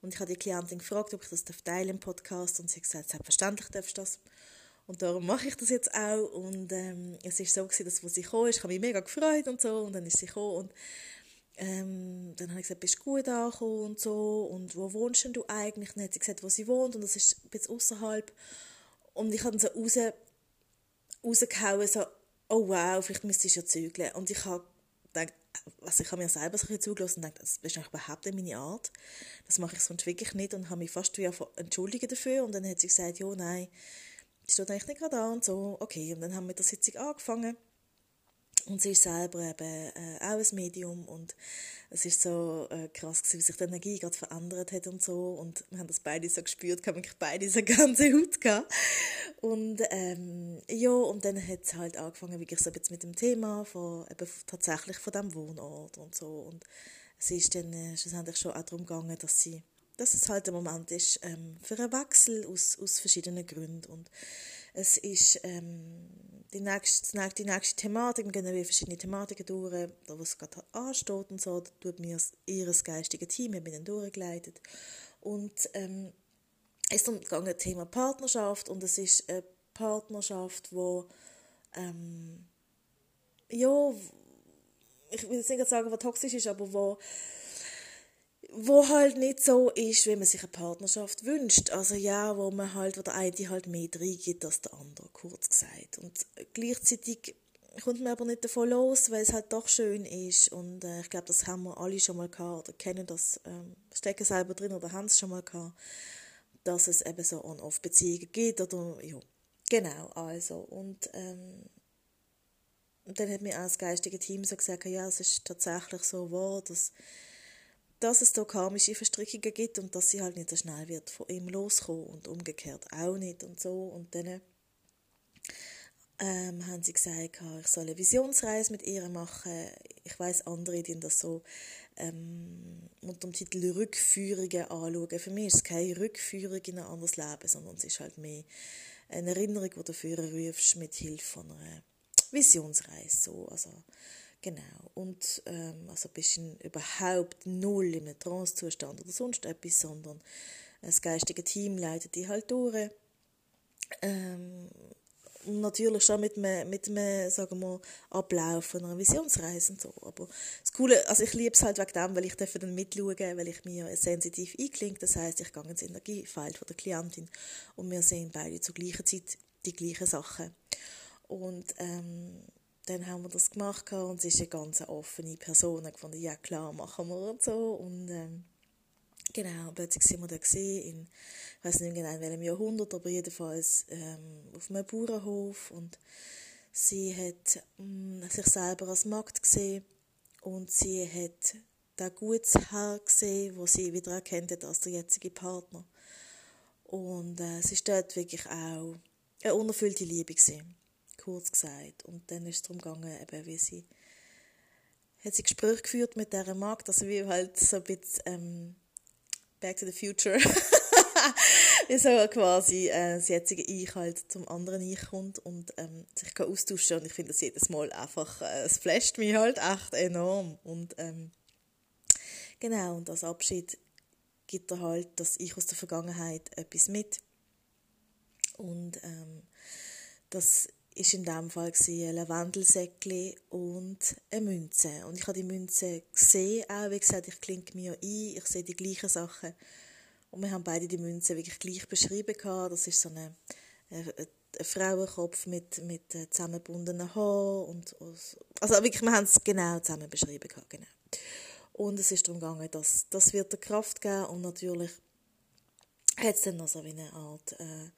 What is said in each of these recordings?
Und ich habe die Klientin gefragt, ob ich das teilen im Podcast und sie hat gesagt, selbstverständlich darfst du das. Und darum mache ich das jetzt auch. Und ähm, es ist so gewesen, dass als sie kam, ist, ich habe mich mega gefreut und so. Und dann ist sie gekommen und ähm, dann habe ich gesagt, bist du gut angekommen und so. Und wo wohnst denn du eigentlich? dann hat sie gesagt, wo sie wohnt und das ist ein bisschen außerhalb. Und ich habe dann so raus, rausgehauen, so, oh wow, vielleicht müsstest du ja zügeln. Und ich habe gedacht, also ich habe mir selber so zugelassen und gedacht, das ist überhaupt nicht meine Art. Das mache ich sonst wirklich nicht und habe mich fast wieder entschuldigt dafür. Und dann hat sie gesagt, ja, nein, das steht eigentlich nicht gerade an und so. Okay, und dann haben wir mit der Sitzung angefangen. Und sie ist selber eben äh, auch ein Medium und es ist so äh, krass gewesen, wie sich die Energie gerade verändert hat und so und wir haben das beide so gespürt, haben wirklich beide so ganze Haut gehabt. Und ähm, ja, und dann hat es halt angefangen wirklich so jetzt mit dem Thema von eben tatsächlich von dem Wohnort und so und es ist dann äh, schlussendlich schon auch darum gegangen, dass sie dass es halt der Moment ist ähm, für einen Wechsel aus, aus verschiedenen Gründen und es ist ähm, die nächste, die nächste Thematik, wir gehen wie verschiedene Thematiken durch, da was gerade ansteht und so, da tut mir ihr geistige Team, ich bin dann durchgeleitet. Und ähm, es ist dann ein Thema Partnerschaft und es ist eine Partnerschaft, wo ähm, ja, ich will jetzt nicht sagen, was toxisch ist, aber wo wo halt nicht so ist, wie man sich eine Partnerschaft wünscht. Also ja, wo man halt, wo der eine halt mehr reingibt als der andere, kurz gesagt. Und gleichzeitig kommt man aber nicht davon los, weil es halt doch schön ist. Und äh, ich glaube, das haben wir alle schon mal gehabt oder kennen das, ähm, stecken selber drin oder haben es schon mal gehabt, dass es eben so On-Off-Beziehungen gibt oder ja, genau, also. Und ähm, dann hat mir auch das geistige Team so gesagt, ja, es ist tatsächlich so wahr, dass dass es da karmische Verstrickungen gibt und dass sie halt nicht so schnell wird von ihm loskommen und umgekehrt auch nicht und so. Und dann ähm, haben sie gesagt, ich soll eine Visionsreise mit ihr machen. Ich weiß andere, die das so ähm, unter dem Titel Rückführungen anschauen. Für mich ist es keine Rückführung in ein anderes Leben, sondern es ist halt mehr eine Erinnerung, die du dafür rufst mit Hilfe einer Visionsreise. So. Also, Genau. Und ähm, also bist du überhaupt null in einem Trance-Zustand oder sonst etwas, sondern das geistige Team leitet dich halt durch. Ähm, und natürlich schon mit einem, mit einem, sagen wir, Ablauf einer Visionsreise und so. Aber das Coole, also ich liebe es halt wegen dem, weil ich dann mitschauen weil ich mir sensitiv einklinge. Das heißt, ich gehe ins Energiefeld von der Klientin und wir sehen beide zur gleichen Zeit die gleichen Sachen. Und ähm, dann haben wir das gemacht und sie ist eine ganz offene Person. Ich fand, ja klar, machen wir und so. Und ähm, genau, plötzlich sind wir da gesehen in, ich weiß nicht genau in welchem Jahrhundert, aber jedenfalls ähm, auf einem Bauernhof und sie hat mh, mm, sich selber als Magd gesehen und sie hat den guten Herr gesehen, wo sie wieder erkennt hat als der jetzige Partner. Und äh, es ist dort wirklich auch eine unerfüllte Liebe gesehen kurz gesagt. Und dann ist es darum gegangen, eben, wie sie hat sie Gespräche geführt mit dieser Magd, also wie halt so ein bisschen ähm, Back to the Future. wie so quasi äh, das jetzige Ich halt zum anderen Ich kommt und ähm, sich kann austauschen und ich finde das jedes Mal einfach, äh, es flasht mich halt echt enorm und ähm, genau, und als Abschied gibt er halt das Ich aus der Vergangenheit etwas mit und ähm, das ist in dem Fall ein Lavendelsäckchen und eine Münze. Und ich habe die Münze gesehen, auch wie gesagt, ich klinke mir ein, ich sehe die gleichen Sachen. Und wir haben beide die Münze wirklich gleich beschrieben gehabt. Das ist so ein Frauenkopf mit, mit zusammengebundenen Haaren und, also wirklich, wir haben es genau zusammen beschrieben gehabt, genau. Und es ist darum gegangen, dass das wird der Kraft geben und natürlich hat es dann also wie eine Art äh,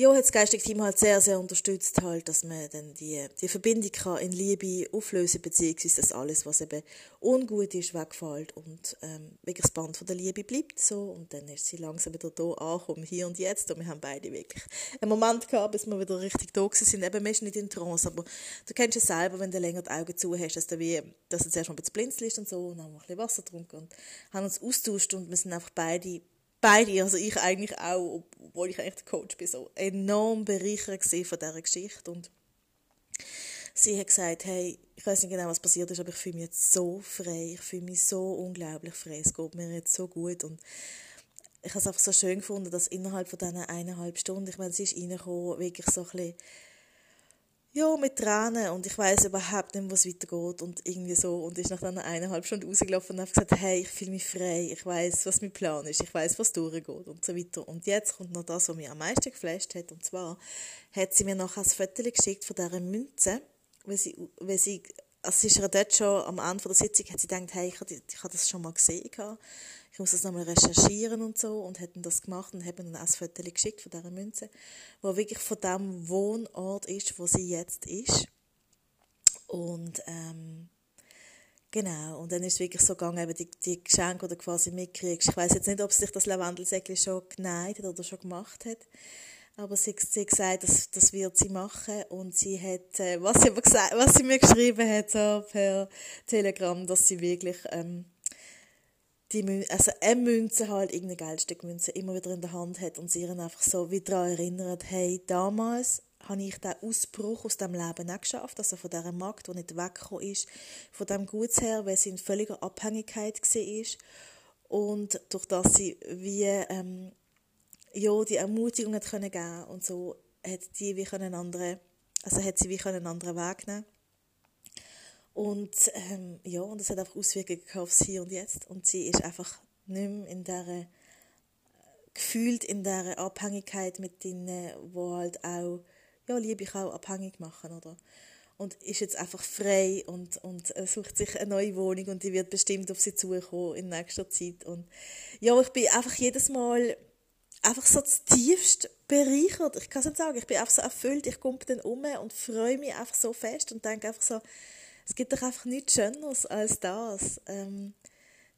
ja, hat das geistige Team halt sehr, sehr unterstützt, halt, dass man dann die, die Verbindung kann in Liebe auflösen beziehungsweise dass alles, was eben ungut ist, wegfällt und ähm, wirklich das Band von der Liebe bleibt so und dann ist sie langsam wieder da angekommen, hier und jetzt und wir haben beide wirklich einen Moment gehabt, bis wir wieder richtig da sind. Eben, man ist nicht in Trance, aber du kennst es selber, wenn du länger die Augen zu hast, dass du wie, dass du zuerst mal ein bisschen blinzelst und so und dann haben wir ein bisschen Wasser getrunken und haben uns austauscht und wir sind einfach beide beide, also ich eigentlich auch, obwohl ich eigentlich der Coach bin, so enorm bereichert von dieser Geschichte. Und sie hat gesagt, hey, ich weiß nicht genau, was passiert ist, aber ich fühle mich jetzt so frei, ich fühle mich so unglaublich frei, es geht mir jetzt so gut. Und ich habe es einfach so schön gefunden, dass innerhalb von diesen eineinhalb Stunden, ich meine, sie ist reingekommen, wirklich so ein bisschen ja, mit Tränen. Und ich weiß überhaupt nicht, was weitergeht. Und irgendwie so. Und ist nach einer eineinhalb Stunden rausgelaufen und hat gesagt, hey, ich fühle mich frei, ich weiß, was mein Plan ist, ich weiß, was durchgeht. Und so weiter. Und jetzt kommt noch das, was mich am meisten geflasht hat. Und zwar hat sie mir noch ein Foto geschickt von dieser Münze, weil sie, weil sie also sie ist ja dort schon am Ende der Sitzung, hat sie gedacht, hey, ich habe, das schon mal gesehen muss das nochmal recherchieren und so und hätten das gemacht und haben dann auch ein Foto geschickt von dieser Münze, wo wirklich von dem Wohnort ist, wo sie jetzt ist. Und ähm, genau, und dann ist es wirklich so gegangen, eben die, die Geschenke, die du quasi mitkriegst. Ich weiß jetzt nicht, ob sie sich das Lavendelsäckchen schon geneigt hat oder schon gemacht hat, aber sie hat gesagt, das, das wird sie machen und sie hat, äh, was, sie aber gesagt, was sie mir geschrieben hat so per Telegram, dass sie wirklich... Ähm, die Münze, also eine Münze halt, irgendeine Geldstück Münze immer wieder in der Hand hat und sie ihren einfach so wieder daran erinnert, hey, damals habe ich den Ausbruch aus dem Leben auch geschafft, also von dieser Magd, die nicht weggekommen ist, von dem Gutsherr, weil sie in völliger Abhängigkeit war und durch das sie wie ähm, ja, die Ermutigung hat können geben und so hat die wie einen anderen, also hat sie wie einen anderen Weg nehmen und ähm, ja, und das hat einfach Auswirkungen aufs Hier und Jetzt. Und sie ist einfach nicht mehr in dieser, äh, gefühlt in dieser Abhängigkeit mit denen, wo halt auch, ja, Liebe kann auch abhängig machen, oder? Und ist jetzt einfach frei und, und äh, sucht sich eine neue Wohnung und die wird bestimmt auf sie zukommen in nächster Zeit. Und ja, ich bin einfach jedes Mal einfach so tiefst bereichert. Ich kann es nicht sagen, ich bin einfach so erfüllt, ich komme dann um und freue mich einfach so fest und denke einfach so, es gibt doch einfach nichts Schöneres als das, ähm,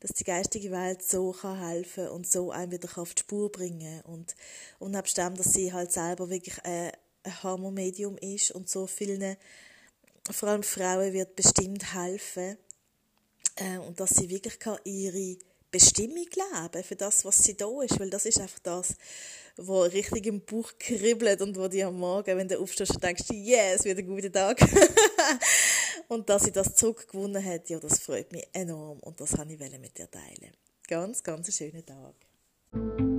dass die geistige Welt so kann helfen und so einen wieder auf die Spur bringen und und nebst dem, dass sie halt selber wirklich ein, ein Hormonmedium ist und so vielen, vor allem Frauen wird bestimmt helfen äh, und dass sie wirklich kann ihre Bestimmung leben für das, was sie da ist, weil das ist einfach das, wo richtig im Bauch kribbelt und wo dir am Morgen, wenn du aufstehst, denkst, yes, wieder ein guter Tag. und dass sie das zurückgewonnen hat, ja, das freut mich enorm und das wollte ich mit dir teilen. Ganz, ganz schönen Tag.